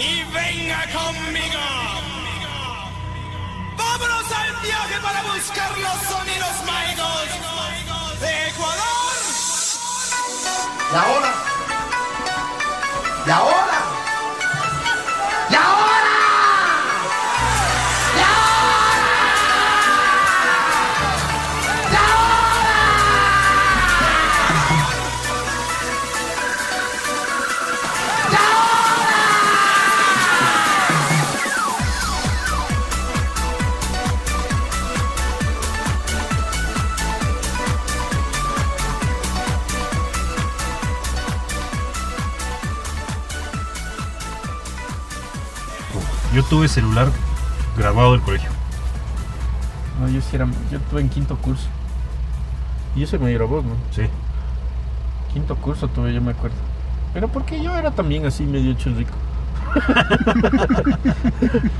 y venga conmigo. Vámonos al viaje para buscar los sonidos mágicos de Ecuador. Y ahora. Y ahora. Yo tuve celular grabado del colegio. No, yo sí era, yo tuve en quinto curso. Y ese me vos, ¿no? Sí. Quinto curso tuve, yo me acuerdo. Pero porque yo era también así medio churrico.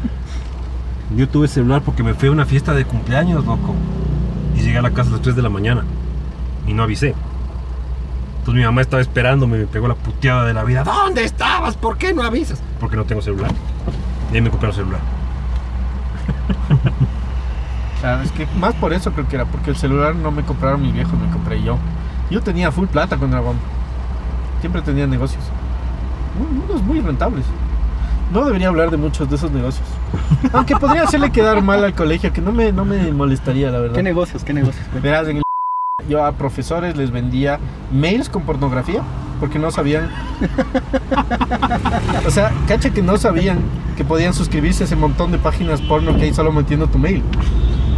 Yo tuve celular porque me fui a una fiesta de cumpleaños, loco. Y llegué a la casa a las 3 de la mañana. Y no avisé. Entonces mi mamá estaba esperándome y me pegó la puteada de la vida. ¿Dónde estabas? ¿Por qué no avisas? Porque no tengo celular. Y ahí me compraron celular. Claro, es que más por eso creo que era, porque el celular no me compraron mis viejos, me compré yo. Yo tenía full plata con Dragón. Siempre tenía negocios. Unos muy rentables. No debería hablar de muchos de esos negocios. Aunque podría hacerle quedar mal al colegio, que no me, no me molestaría, la verdad. ¿Qué negocios? ¿Qué negocios? Verás, en el yo a profesores les vendía mails con pornografía porque no sabían. o sea, cacha que no sabían que podían suscribirse a ese montón de páginas porno que hay solo metiendo tu mail.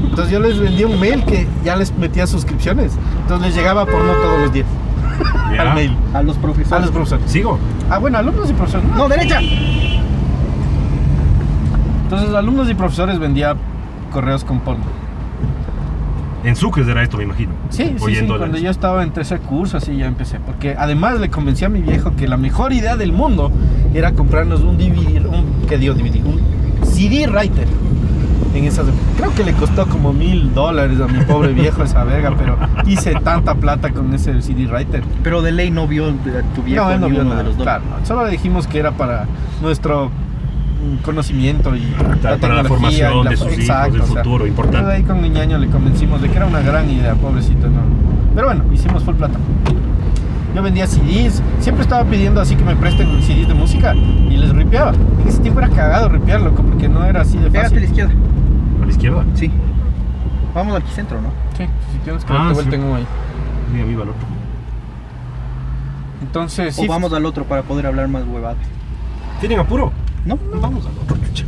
Entonces yo les vendía un mail que ya les metía suscripciones. Entonces les llegaba porno todos los días al mail. A los profesores. A los profesores. ¿Sigo? Ah, bueno, alumnos y profesores. No, derecha. Entonces alumnos y profesores vendía correos con porno. En Sucres era esto, me imagino. Sí, sí, sí, cuando yo estaba en tercer curso, así ya empecé. Porque además le convencí a mi viejo que la mejor idea del mundo era comprarnos un DVD, un, ¿qué digo DVD? Un CD writer. En esas, creo que le costó como mil dólares a mi pobre viejo esa verga, pero hice tanta plata con ese CD writer. Pero de ley no vio tu viejo No, él no ni vio uno nada. de los dos. Claro, no, solo le dijimos que era para nuestro conocimiento y Claro, para la formación y la- de sus hijos, exacto, del o sea, futuro, importante. ahí con mi ñaño le convencimos de que era una gran idea, pobrecito, no. Pero bueno, hicimos full plata. Yo vendía CDs, siempre estaba pidiendo así que me presten CDs de música y les ripeaba. En ese tiempo era cagado ripear, loco, porque no era así de Pégate a la fácil. izquierda. ¿A la izquierda? Sí. Vamos al centro, ¿no? Sí, si tienes que Ah, darte sí. vuelta en un ahí. Mira, viva el otro. Entonces, O sí, vamos al otro para poder hablar más huevadas. ¿Tienen apuro? ¿No? Vamos al otro, chucha.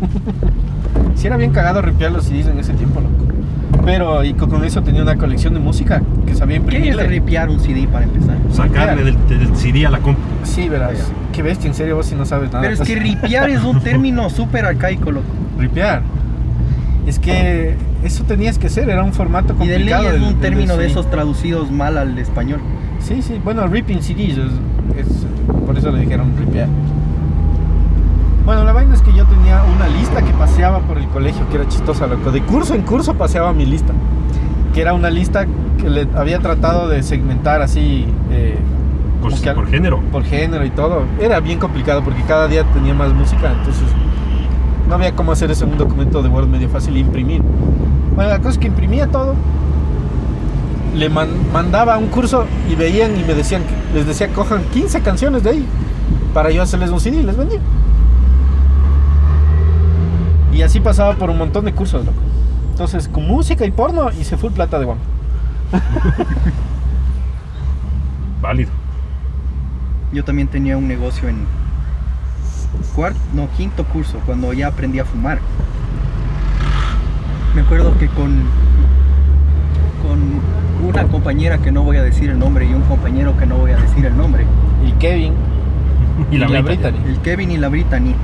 sí era bien cagado ripear los CDs en ese tiempo, loco. Pero y con eso tenía una colección de música que sabía ¿Qué es ripiar un CD para empezar? Sacarle del, del CD a la compu. Sí, verás. Qué bestia, en serio vos si no sabes nada. Pero es que ripiar es un término súper arcaico, loco. Ripear. Es que eso tenías que hacer, era un formato Y de ley complicado. es del- un del término de esos traducidos mal al español. Sí, sí, bueno, ripping CDs, es, es- por eso le dijeron ripear. Bueno, la vaina es que yo tenía una lista que paseaba por el colegio, que era chistosa, loco. De curso en curso paseaba mi lista. Que era una lista que le había tratado de segmentar así, eh, Por, como que por género. por género y todo. Era bien complicado porque cada día tenía más música, entonces no había cómo hacer eso en un documento de Word medio fácil e imprimir. Bueno, la cosa es que imprimía todo, le man- mandaba un curso y veían y me decían, les decía, cojan 15 canciones de ahí para yo hacerles un CD y les vendía. Y así pasaba por un montón de cursos, loco. Entonces, con música y porno hice full plata de guamo. Válido. Yo también tenía un negocio en cuarto, no, quinto curso, cuando ya aprendí a fumar. Me acuerdo que con, con una compañera que no voy a decir el nombre y un compañero que no voy a decir el nombre, Y Kevin Y la, Brita. Brittany. el Kevin y la Brittany,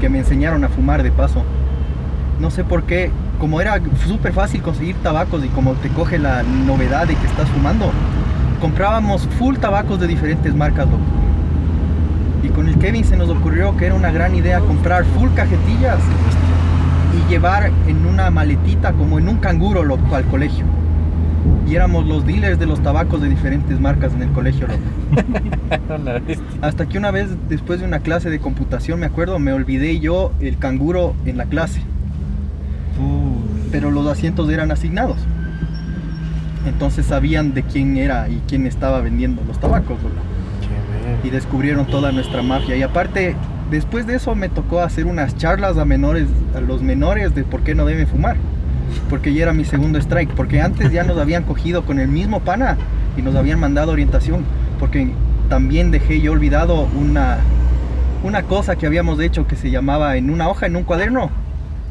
que me enseñaron a fumar de paso. No sé por qué, como era súper fácil conseguir tabacos y como te coge la novedad de que estás fumando, comprábamos full tabacos de diferentes marcas, loco. Y con el Kevin se nos ocurrió que era una gran idea comprar full cajetillas y llevar en una maletita como en un canguro loco al colegio. Y éramos los dealers de los tabacos de diferentes marcas en el colegio, loco. Hasta que una vez, después de una clase de computación, me acuerdo, me olvidé yo el canguro en la clase. Pero los asientos eran asignados. Entonces sabían de quién era y quién estaba vendiendo los tabacos, y descubrieron toda nuestra mafia. Y aparte, después de eso me tocó hacer unas charlas a menores, a los menores de por qué no deben fumar. Porque ya era mi segundo strike. Porque antes ya nos habían cogido con el mismo pana y nos habían mandado orientación. Porque también dejé yo olvidado una, una cosa que habíamos hecho que se llamaba en una hoja, en un cuaderno.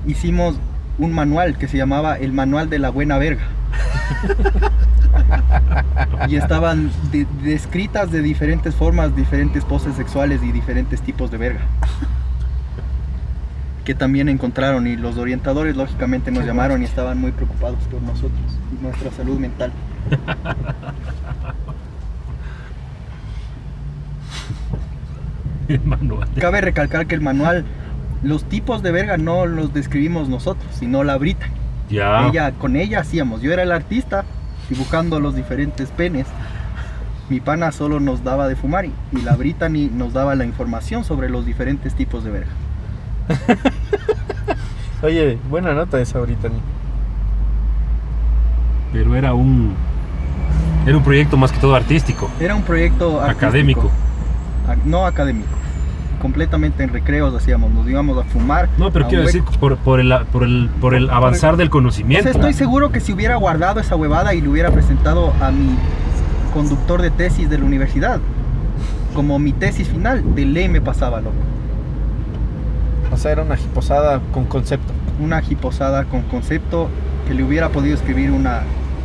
Hicimos un manual que se llamaba el manual de la buena verga. y estaban de- descritas de diferentes formas, diferentes poses sexuales y diferentes tipos de verga. Que también encontraron y los orientadores lógicamente nos llamaron y estaban muy preocupados por nosotros y nuestra salud mental. El manual. Cabe recalcar que el manual, los tipos de verga no los describimos nosotros, sino la Brita. Ya. Ella, con ella hacíamos, yo era el artista dibujando los diferentes penes. Mi pana solo nos daba de fumar y, y la Brittany nos daba la información sobre los diferentes tipos de verga. Oye, buena nota esa ahorita. Pero era un. Era un proyecto más que todo artístico. Era un proyecto artístico. Académico. Ac- no académico. Completamente en recreos hacíamos, nos íbamos a fumar. No, pero quiero decir, por, por el, por, el, por el avanzar del O conocimiento. sea, estoy seguro que si hubiera guardado esa huevada y lo hubiera presentado a mi conductor de tesis de la universidad, como mi tesis final, de ley me pasaba, loco. O sea, era una jiposada con concepto. Una jiposada con concepto que le hubiera podido escribir una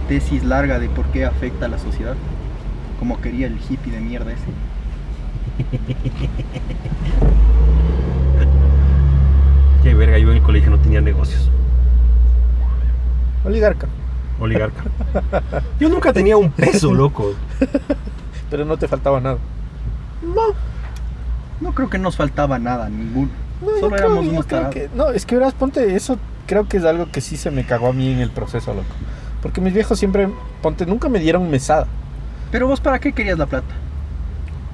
tesis larga de por qué afecta a la sociedad, como quería el hippie de mierda ese. Qué verga, yo en el colegio no tenía negocios. Oligarca. Oligarca. Yo nunca tenía un peso, loco. Pero no te faltaba nada. No creo que nos faltaba nada, ninguno. No, yo Solo creo- éramos yo unos creo tarados. que- No, es que verás, ponte eso. Creo que es algo que sí se me cagó a mí en el proceso, loco. Porque mis viejos siempre, ponte, nunca me dieron mesada. Pero vos, ¿para qué querías la plata?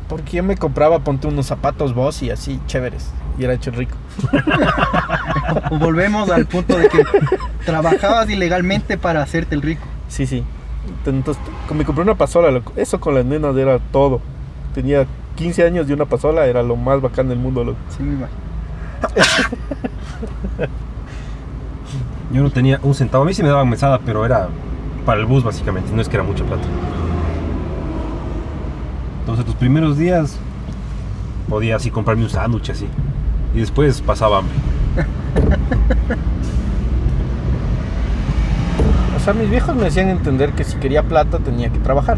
Porque yo me compraba, ponte unos zapatos vos y así, chéveres. Y era hecho rico. Volvemos al punto de que trabajabas ilegalmente para hacerte el rico. Sí, sí. Entonces, me compré una pasola, loco. Eso con las nenas era todo. Tenía 15 años y una pasola era lo más bacán del mundo, loco. Sí, me imagino. Yo no tenía un centavo. A mí sí me daban mesada, pero era para el bus básicamente. No es que era mucha plata. Entonces los primeros días podía así comprarme un sándwich así. Y después pasaba hambre. O sea, mis viejos me hacían entender que si quería plata tenía que trabajar.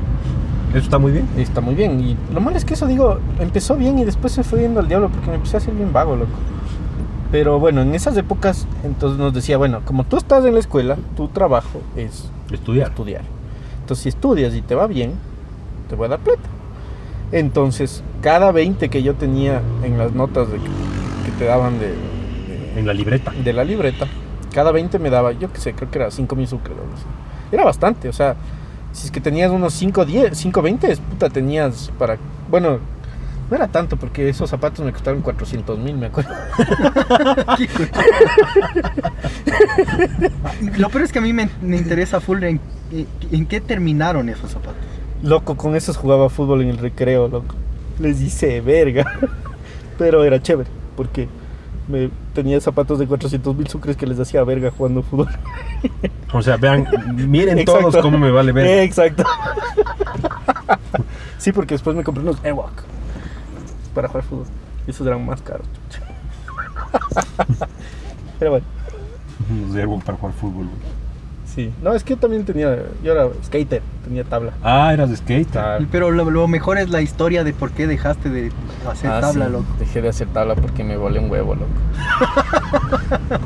Eso está muy bien. Está muy bien. Y lo malo es que eso, digo, empezó bien y después se fue yendo al diablo porque me empecé a hacer bien vago, loco. Pero bueno, en esas épocas, entonces nos decía, bueno, como tú estás en la escuela, tu trabajo es Estudiar. estudiar. Entonces, si estudias y te va bien, te voy a dar plata. Entonces, cada 20 que yo tenía en las notas de que, que te daban de, de- En la libreta. de la libreta, cada 20 me daba, yo qué sé, creo que era 5 mil sucres. Era bastante, o sea, si es que tenías unos 5, 10, 5, 20, puta, tenías para. Bueno, no era tanto porque esos zapatos me costaron 400 mil, me acuerdo. Lo peor es que a mí me, me interesa full en, en qué terminaron esos zapatos. Loco, con esos jugaba fútbol en el recreo, loco. Les hice verga. Pero era chévere, porque me tenía zapatos de 400 mil sucres que les hacía verga jugando fútbol. O sea, vean, miren Exacto. todos cómo me vale ver. Exacto. sí, porque después me compré unos Airwalk para jugar fútbol. Y esos eran más caros. Pero bueno, de Airwalk para jugar fútbol. güey. sí. No, es que yo también tenía. Yo era skater, tenía tabla. Ah, eras de skate. Ah, Pero lo, lo mejor es la historia de por qué dejaste de hacer Ah, tabla, sí, loco. Dejé de hacer tabla porque me volé un huevo, loco.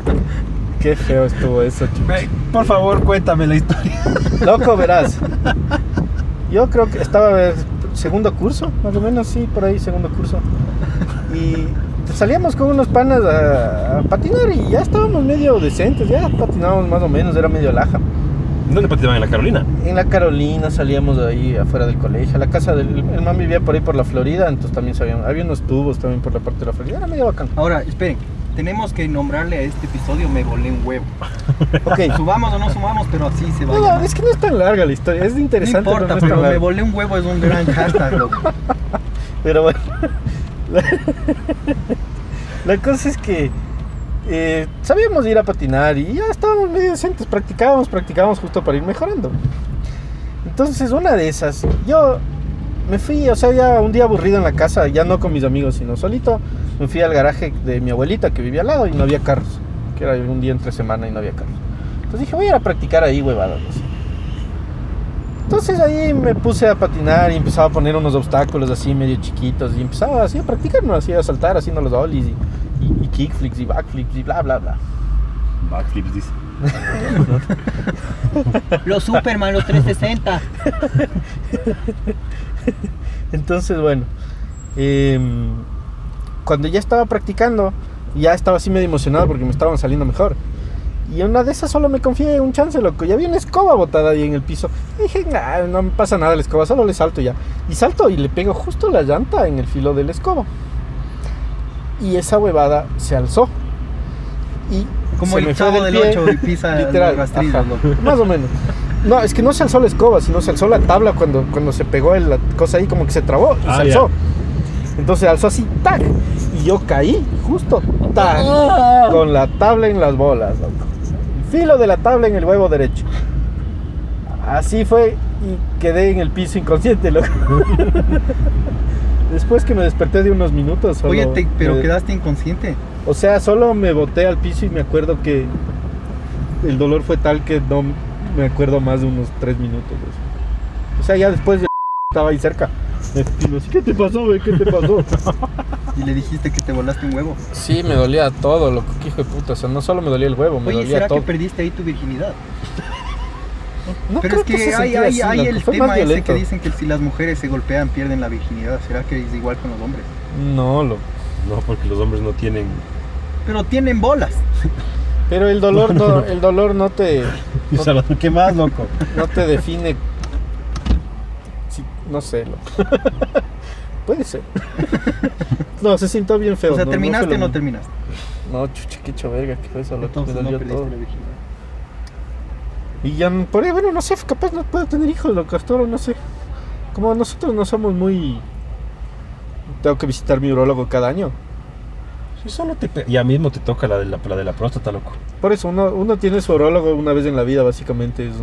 Qué feo estuvo eso, chicos. Por favor, cuéntame la historia. Loco, verás. Yo creo que estaba segundo curso, más o menos, sí, por ahí, segundo curso. Y salíamos con unos panas a, a patinar y ya estábamos medio decentes, ya patinábamos más o menos, era medio laja. ¿Dónde patinaban? ¿En la Carolina? En la Carolina salíamos de ahí afuera del colegio. La casa del el man vivía por ahí por la Florida, entonces también sabíamos. Había unos tubos también por la parte de la Florida. Era medio bacán. Ahora, esperen. Tenemos que nombrarle a este episodio Me volé un huevo. Ok. Subamos o no sumamos, pero así se va a No, llamar. es que no es tan larga la historia, es No interesante. importa, no es pero Me volé un huevo es un gran hashtag, loco. Pero bueno, la, la cosa es que eh, sabíamos ir a patinar y ya estábamos medio decentes, practicábamos, practicábamos justo para ir mejorando. Entonces, una de esas, yo me fui, o sea, ya un día aburrido en la casa, ya no con mis amigos, sino solito, me fui al garaje de mi abuelita que vivía al lado y no había carros, que era un día entre semana y no había carros. Entonces dije, voy a ir a practicar ahí, huevadas. Entonces ahí me puse a patinar y empezaba a poner unos obstáculos así medio chiquitos y empezaba así a practicar, ¿no? Así a saltar haciendo los ollies y, y, y kickflips y backflips y bla, bla, bla. Backflips, dice. Los Superman, los 360. Entonces, bueno, em, cuando ya estaba practicando, ya estaba así medio emocionado porque me estaban saliendo mejor. Y una de esas solo me confié un chance, loco. Ya había una escoba botada ahí en el piso. Y dije, "Nah, no me pasa nada la escoba, solo le salto ya. Y salto y le pego justo la llanta en el filo de la escoba. Y esa huevada se alzó. Y Como se el me chavo del del pie, 8 y pisa literal. Más o menos. No, es que no se alzó la escoba, sino se alzó la tabla cuando, cuando se pegó el- la cosa ahí, como que se trabó y Ah, se alzó. Entonces alzó así, tac. Y yo caí, justo, tac. Con la tabla en las bolas, loco. El filo de la tabla en el huevo derecho. Así fue y quedé en el piso inconsciente, loco. Después que me desperté de unos minutos. solo Oye, te- pero me- quedaste inconsciente. o sea, solo me boté al piso y me acuerdo que el dolor fue tal que no me acuerdo más de unos tres minutos. así. O sea, ya después yo estaba ahí cerca. ¿Qué te pasó, güey? ¿Qué te pasó? Y le dijiste que te volaste un huevo. Sí, me dolía todo, loco. Que hijo de puta. O sea, no solo me dolía el huevo, me Oye, dolía ¿será todo. que perdiste ahí tu virginidad? No Pero creo es que, hay, hay, así, hay el tema ese violento. que dicen que si las mujeres se golpean pierden la virginidad. ¿Será que es igual con los hombres? No, loco. No, porque los hombres no tienen. Pero tienen bolas. Pero el dolor no, el dolor no te, ¿Qué más, loco? no te define. Sí, no sé, loco. Puede ser. No, se sintió bien feo. o sea, no- no ¿terminaste o lo- no terminaste? No, chucha, qué hecho verga, que fue eso, loco. Entonces me no dolió todo. Y ya, por ahí, bueno, no sé, capaz no puedo tener hijos, loco, hasta ahora no sé. Como nosotros no somos muy... Tengo que visitar mi urologo cada año. Si solo te Ya mismo te toca la de la, la de la próstata, loco. Por eso, uno, uno tiene su urologo una vez en la vida, básicamente. Es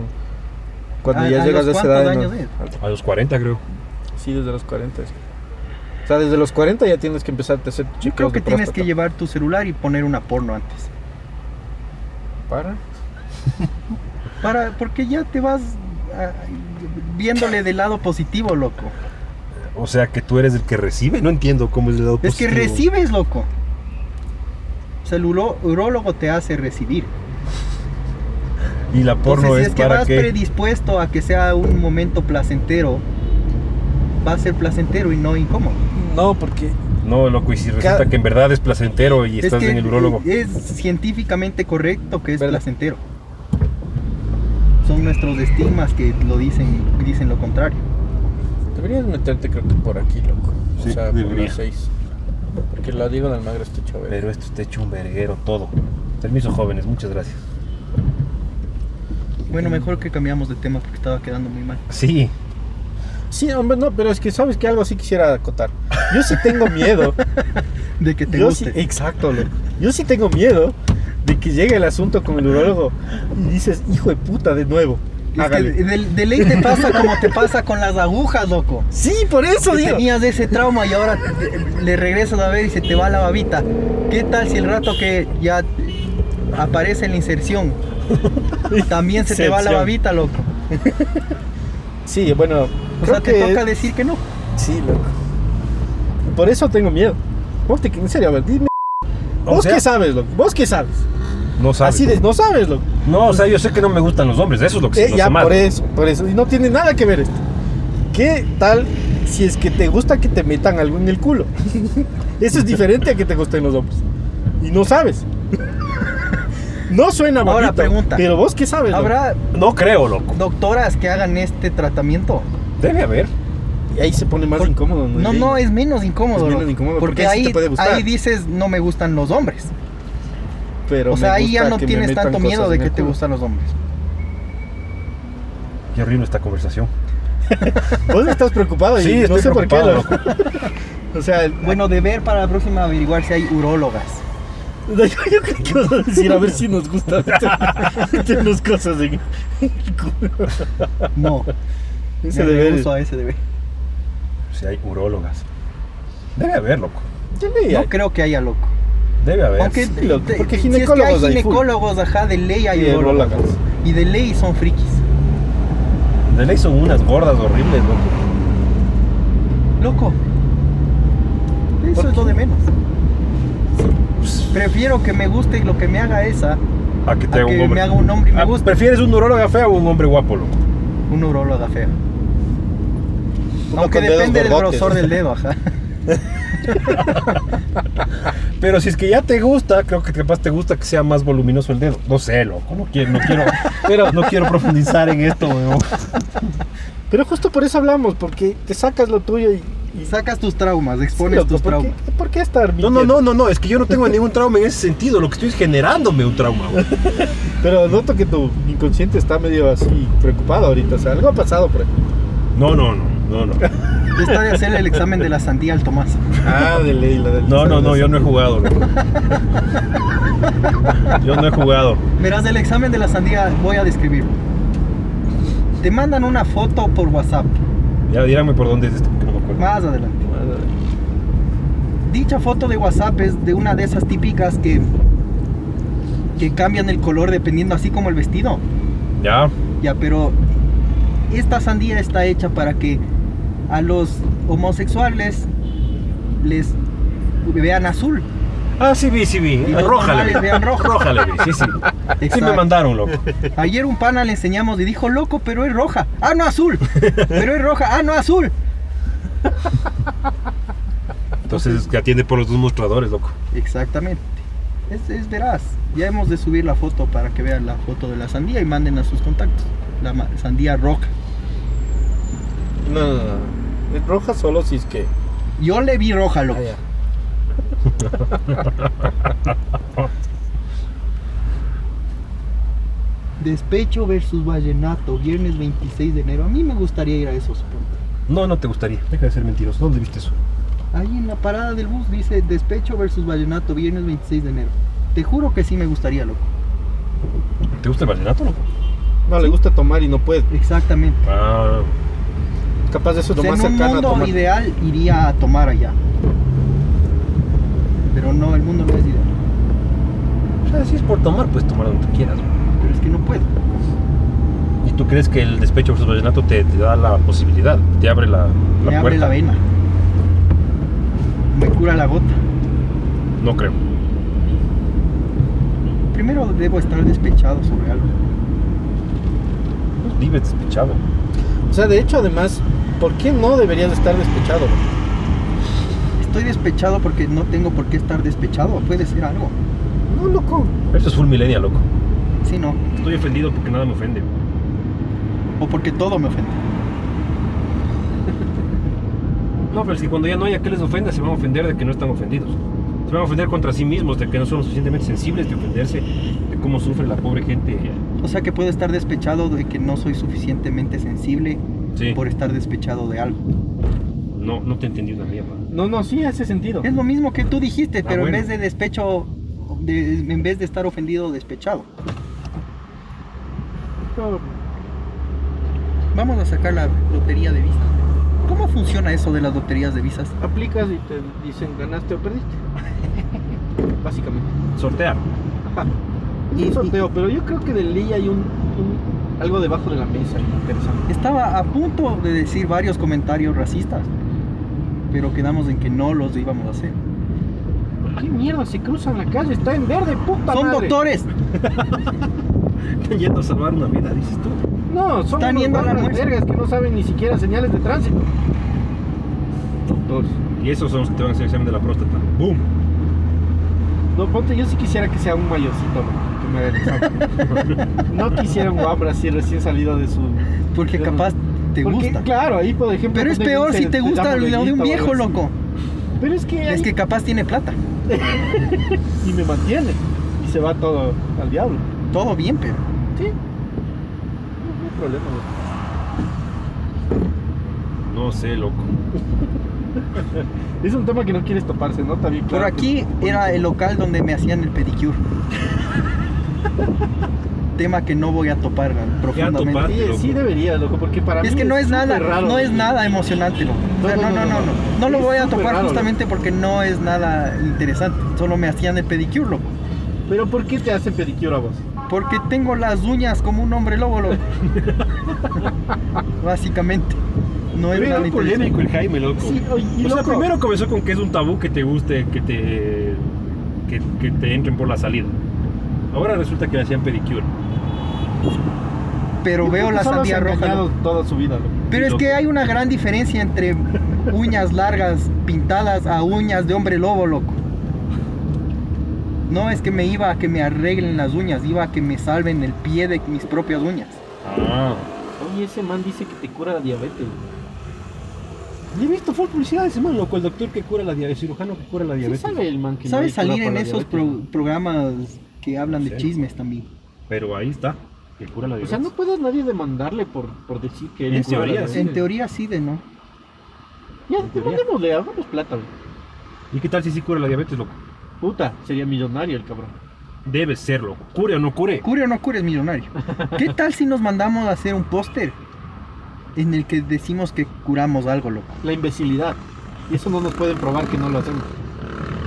cuando ¿A- ya a llegas a esa edad... ¿no? años es? A los 40, creo. Sí, desde los 40. es. O sea, desde los 40 ya tienes que empezar a hacer Yo creo que de tienes que llevar tu celular y poner una porno antes. ¿Para? Para, porque ya te vas ah, viéndole del lado positivo, loco. O sea, que tú eres el que recibe. No entiendo cómo es el lado Es que positivo. recibes, loco. Sea, el urólogo te hace recibir. Y la porno Entonces, si es, es que para vas que. predispuesto a que sea un momento placentero, va a ser placentero y no incómodo. No, porque... No, loco, y si resulta Cada- que en verdad es placentero y Es estás en el urólogo. es científicamente correcto que es ¿Verdad? placentero. Son nuestros estigmas que lo dicen, dicen lo contrario. Deberías meterte creo que por aquí, loco. Sí, o sea, por las 6. Porque la digo en Almagro está hecho verga. Pero esto está hecho un verguero todo. Permiso, jóvenes, muchas gracias. Bueno, mejor que cambiamos de tema porque estaba quedando muy mal. Sí, Sí, hombre, no, pero es que sabes que algo sí quisiera acotar. Yo sí tengo miedo. De que te Yo guste. sí, exacto, loco. Yo sí tengo miedo de que llegue el asunto con el urólogo y dices, hijo de puta, de nuevo. Es que de, de ley te pasa como te pasa con las agujas, loco. Sí, por eso digo. tenías ese trauma y ahora te- le regresas a ver y se te va la babita. ¿Qué tal si el rato que ya aparece la inserción también se te va la babita, loco? Sí, bueno, O creo sea, te que toca decir que no. sí, loco. Por eso tengo miedo. Vos te, en serio, a ver, dime. O ¿Vos sea- qué sabes, loco? ¿Vos qué sabes? No sabes. Así de, no sabes, loco. No, o sea, yo sé que no me gustan los hombres, eso es lo que Eh, lo ya, mal. por eso, por eso. Y no tiene nada que ver esto. ¿Qué tal si es que te gusta que te metan algo en el culo? Eso es diferente a que te gusten los hombres. Y no sabes. No suena Ahora, bonito. pregunta. Pero vos qué sabes. loco? ¿Habrá No creo, loco. doctoras que hagan este tratamiento? Debe haber. Y ahí se pone más Por- incómodo. No, no, es menos incómodo. Es menos incómodo, porque porque ahí sí ahí, te puede gustar. ahí dices, no me gustan los hombres. Pero o sea, ahí ya no tienes tanto miedo de que te gustan los hombres. Qué horrible esta conversación. Vos estás preocupado y Sí, no estoy sé por qué. preocupado, o sea, Bueno, de ver para la próxima averiguar si hay urólogas. yo, yo creo que vas a decir a ver si nos gusta meternos cosas en el culo. No, Ese deber. a ese deber. Si hay urólogas. Debe haber, loco. No creo que haya loco. Debe haber. Aunque sí, loco, te- porque si es que ginecólogos hay ginecólogos, ajá, de ley hay Y urólogos. Y de ley son frikis. De ley son unas gordas horribles, loco. Loco. Eso ¿Por es lo de menos. Prefiero que me guste y lo que me haga esa A que te a haga un que hombre. me haga un hombre y me Ah, guste. ¿Prefieres un uróloga feo o un hombre guapo, loco? Un uróloga feo. Uno Aunque depende del grosor del dedo, ajá. Pero si es que ya te gusta, creo que capaz te gusta que sea más voluminoso el dedo. No sé, loco. No quiero, no quiero, pero no quiero profundizar en esto, weón. Pero justo por eso hablamos, porque te sacas lo tuyo y. y Sacas tus traumas, Sí, expones loco, tus ¿por, traumas. qué, ¿Por qué estar No, no, no, no, no. Es que yo no tengo ningún trauma en ese sentido. Lo que estoy es generándome un trauma, weón. Pero noto que tu inconsciente está medio así preocupado ahorita. O sea, algo ha pasado por ahí. No, no, no, no, no. Está de hacerle el examen de la sandía al Tomás. Ah, de ley, la del No, no, no, yo no he jugado. Yo no he jugado. Verás, el examen de la sandía voy a describirlo. Te mandan una foto por WhatsApp. Ya dígame por dónde es esto, porque no me acuerdo. Más adelante. Dicha foto de WhatsApp es de una de esas típicas que, que cambian el color dependiendo así como el vestido. Ya. Ya, pero esta sandía está hecha para que a los homosexuales les vean azul. Ah, sí vi, sí vi. Y los Roja le vi. normales vean rojo. Roja le vi, sí, sí. Sí me Exacto. mandaron, loco. Ayer un pana le enseñamos y dijo, loco, pero es roja. Ah, no, azul. Pero es roja. Ah, no, azul. Entonces que atiende por los dos mostradores, loco. Exactamente. Es, es veraz. Ya hemos de subir la foto para que vean la foto de la sandía y manden a sus contactos. La ma- sandía roja. No, no, no. Roja solo si es que. Yo le vi roja, loco. Ah. Despecho versus Vallenato, viernes 26 de enero. A mí me gustaría ir a esos puntos. No, no te gustaría. Deja de ser mentiroso. ¿Dónde viste eso? Ahí en la parada del bus dice Despecho versus Vallenato, viernes 26 de enero. Te juro que sí me gustaría, loco. ¿Te gusta el vallenato, loco? No, le gusta tomar y no puede. Exactamente. Ah, Capaz de eso O es lo sea, más en un cercano a mundo tomar. ideal iría a tomar allá. Pero no, el mundo no es ideal. o sea, si es por tomar, puedes tomar donde tú quieras. Pero es que no puedo. ¿Y tú crees que el despecho versus vallenato te, te da la posibilidad? ¿Te abre la, la Me puerta? abre la vena. Me cura la gota. No creo. Primero debo estar despechado sobre algo. Vives despechado. O sea, de hecho, además, ¿por qué no deberías estar despechado? Estoy despechado porque no tengo por qué estar despechado. Puede ser algo. No, loco. Eso es full millennial, loco. Sí, no. Estoy ofendido porque nada me ofende. O porque todo me ofende. No, pero si cuando ya no haya que les ofenda, se van a ofender de que no están ofendidos. Se van a ofender contra sí mismos, de que no son lo suficientemente sensibles de ofenderse, de cómo sufre la pobre gente. O sea que puedo estar despechado de que no soy suficientemente sensible Sí. por estar despechado de algo. No, no te entendí una mierda. No, no, sí hace sentido. Es lo mismo que tú dijiste, pero bueno. en vez de despecho, de- en vez de estar ofendido, despechado. Vamos a sacar la lotería de visas. ¿Cómo funciona eso de las loterías de visas? Aplicas y te dicen ganaste o perdiste. Básicamente. Sortear. Ajá. Es Y- un sorteo, pero yo creo que de ley hay un, un- algo debajo de la mesa interesante. Estaba a punto de decir varios comentarios racistas, pero quedamos en que no los íbamos a hacer. ¿Qué mierda se cruzan la calle? Está en verde, puta Son madre. doctores. Están yendo a salvar una vida, dices tú. No, son Están unos almuerzo. vergas que no saben ni siquiera señales de tránsito. Doctores. Y esos son los que te van a hacer el examen de la próstata. ¡Boom! No, ponte, yo sí quisiera que sea un mayorcito, ¿no? que me adelantaba. No quisiera un guambra así recién salido de su. Porque de- capaz te Porque, gusta. Claro, ahí por ejemplo. Pero es peor dice, si te gusta lo de un viejo, loco. Pero es que. Es que capaz tiene plata. Y me mantiene. Y se va todo al diablo. Todo bien, pero. Sí. No, no hay problema, loco. No sé, loco. Es un tema que no quieres toparse, ¿no? Por claro que aquí era el local donde me hacían el pedicure. Tema que no voy a topar profundamente. Sí, sí debería, loco, porque para Es mí que no es nada, raro, no es loco. nada emocionante, loco. O sea, No, no, no, no, no, no, no. no. No lo Es voy a topar raro, justamente porque no es nada interesante. Solo me hacían el pedicure, loco. Pero ¿por qué te hacen pedicure a vos? Porque tengo las uñas como un hombre lobo, loco. Básicamente. No es nada polémico el Jaime, loco. Sí, oye, y o sea, loco. primero comenzó con que es un tabú que te guste, que te, que, que te entren por la salida. Ahora resulta que le hacían pedicure. Pero veo la sandía roja. toda su vida, loco. Pero es que hay una gran diferencia entre uñas largas pintadas a uñas de hombre lobo, loco. No es que me iba a que me arreglen las uñas, iba a que me salven el pie de mis propias uñas. Ah. Oye, ese man dice que te cura la diabetes. He visto full publicidad de ese man, loco. El doctor que cura la diabetes, el cirujano que cura la ¿Sí diabetes. sabe el man que ¿Sabes no hay cura salir en la esos diabetes? pro- programas que hablan de Sí. chismes también? Pero ahí está, que cura la O sea, no puedes nadie demandarle por, por decir que él En teoría, diabetes. En teoría sí de no. Ya, demandémosle, hagamos plata, güey. ¿Y qué tal si sí cura la diabetes, loco? Puta, sería millonario el cabrón. Debe ser, loco. Cure o no cure. Cure o no cure es millonario. ¿Qué tal si nos mandamos a hacer un póster en el que decimos que curamos algo, loco? La imbecilidad. Y eso no nos pueden probar que no lo hacemos.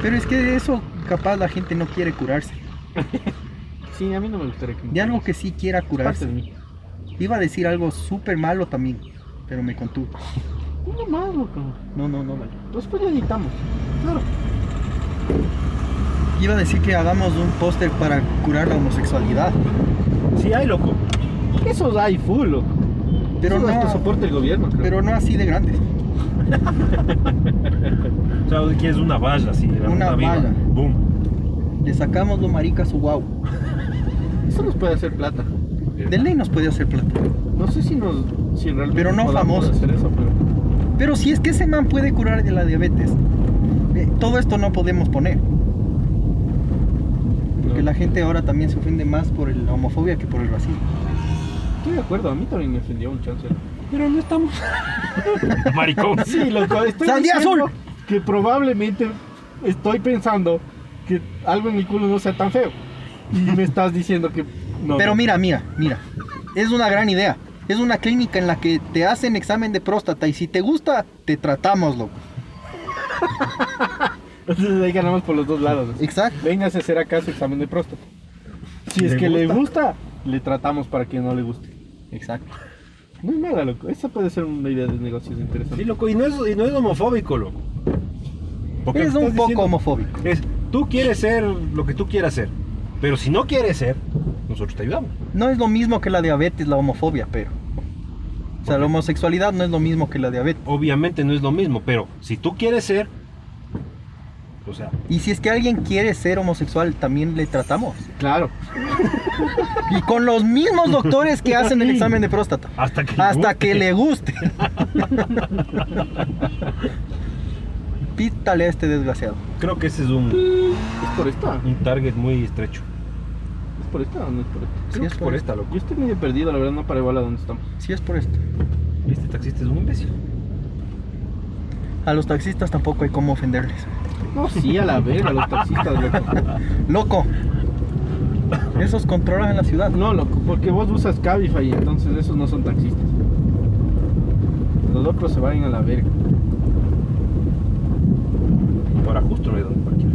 Pero es que de eso capaz la gente no quiere curarse. Sí, a mí no me gustaría que me De algo que sí quiera Es curarse. de mí. Iba a decir algo súper malo también, pero me contuve. No más, loco. No, no, no, vale. Después ya editamos. Claro. Iba a decir que hagamos un póster para curar la homosexualidad. Sí hay, loco. Eso hay full, loco. Pero Eso no, soporta el gobierno, creo. pero no así de grandes. O sea, quieres una valla así. Una viva. valla. Boom. Le sacamos lo marica a su guau. Eso nos puede hacer plata. De ley nos puede hacer plata. No sé si nos. Si realmente Pero no famosos. hacer eso, pero. Pero si es que ese man puede curar de la diabetes, eh, todo esto no podemos poner. Porque No. la gente ahora también se ofende más por la homofobia que por el racismo. Estoy de acuerdo, a mí también me ofendió un chance. Pero no estamos. Maricón. Sí, loco, estoy ¡Sandía diciendo azul! que probablemente estoy pensando que algo en mi culo no sea tan feo. Y me estás diciendo que no. Pero mira, mira, mira. Es una gran idea. Es una clínica en la que te hacen examen de próstata y si te gusta, te tratamos, loco. Entonces ahí ganamos por los dos lados. Exacto. Véngase a hacer acá su examen de próstata. Si es ¿Le que le gusta? le tratamos para que no le guste. Exacto. No es nada, loco. Esa puede ser una idea de negocios interesante. Sí, loco. Y no es, y no es homofóbico, loco. Porque Es un poco diciendo homofóbico. Es, tú quieres ser lo que tú quieras ser. Pero si no quieres ser, nosotros te ayudamos. No es lo mismo que la diabetes, la homofobia, pero. O sea, la homosexualidad no es lo mismo que la diabetes. Obviamente no es lo mismo, pero si tú quieres ser, o sea, Y si es que alguien quiere ser homosexual, también le tratamos. Claro. Y con los mismos doctores que hacen el examen de próstata. hasta que Hasta guste. que le guste. Pítale a este desgraciado. Creo que ese es un, ¿Es por esta? un target muy estrecho. ¿Es por esta o no es por esta? Creo es que es por esta, loco. Yo estoy medio perdido, la verdad, no para igual a dónde estamos. Si es por esto. Este taxista es un imbécil. A los taxistas tampoco hay cómo ofenderles. No, sí, a la verga, los taxistas, loco. Loco. Esos controlan la ciudad. No, loco, porque vos usas Cabify, entonces esos no son taxistas. Los locos se van a la verga. Ahora justo no hay donde parquear.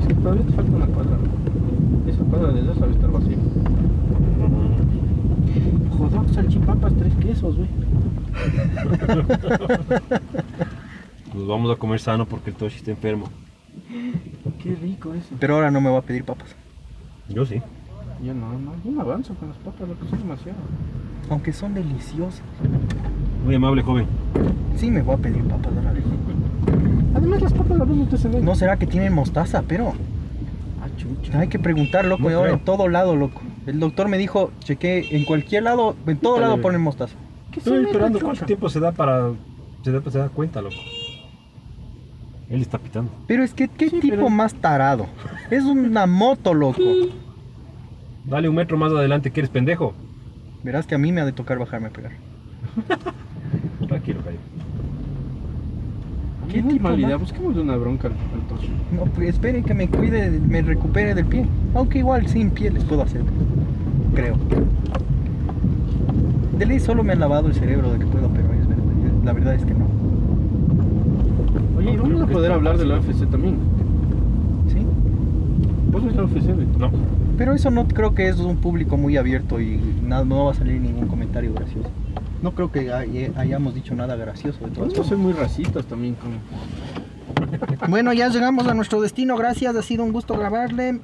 Es que todavía te falta una cuadra, ¿no? Esa cuadra de esa sabe estar vacía. Joder, salchipapas, tres quesos, güey. Nos vamos a comer sano porque el Toshi está enfermo. Qué rico eso. Pero ahora no me va a pedir papas. Yo sí. Yo no, no, yo no avanzo con las papas, lo que son demasiado. Aunque son deliciosas. Muy amable, joven. Sí me voy a pedir papas ahora. Además, las papas las en el- No será que tienen mostaza, pero. Ah, chucha. Hay que preguntar, loco, No y ahora en todo lado, loco. El doctor me dijo, chequé en cualquier lado, en todo lado ponen mostaza. Estoy esperando cuánto tiempo se da para. Se da, se da cuenta, loco. Él está pitando. Pero es que, ¿qué Sí, tipo pero- más tarado? Es una moto, loco. Dale un metro más adelante, que eres pendejo. Verás que a mí me ha de tocar bajarme a pegar. Tranquilo, gallo. ¿Qué tipo normalidad? Busquemos una bronca al, al tocho. No, pues espere que me cuide, me recupere del pie. Aunque igual sin pie les puedo hacer. Creo. De ley solo me han lavado el cerebro de que puedo, pero es verdad, la verdad es que no. Oye, No, vamos creo a que poder hablar de la. UFC también. ¿Sí? ¿Vos ves la UFC? No. Pero eso no creo que es un público muy abierto y nada, no va a salir ningún comentario gracioso. No creo que hay- hayamos dicho nada gracioso de todo esto. ser muy racistas también con... Bueno, ya llegamos a nuestro destino. Gracias, ha sido un gusto grabarle.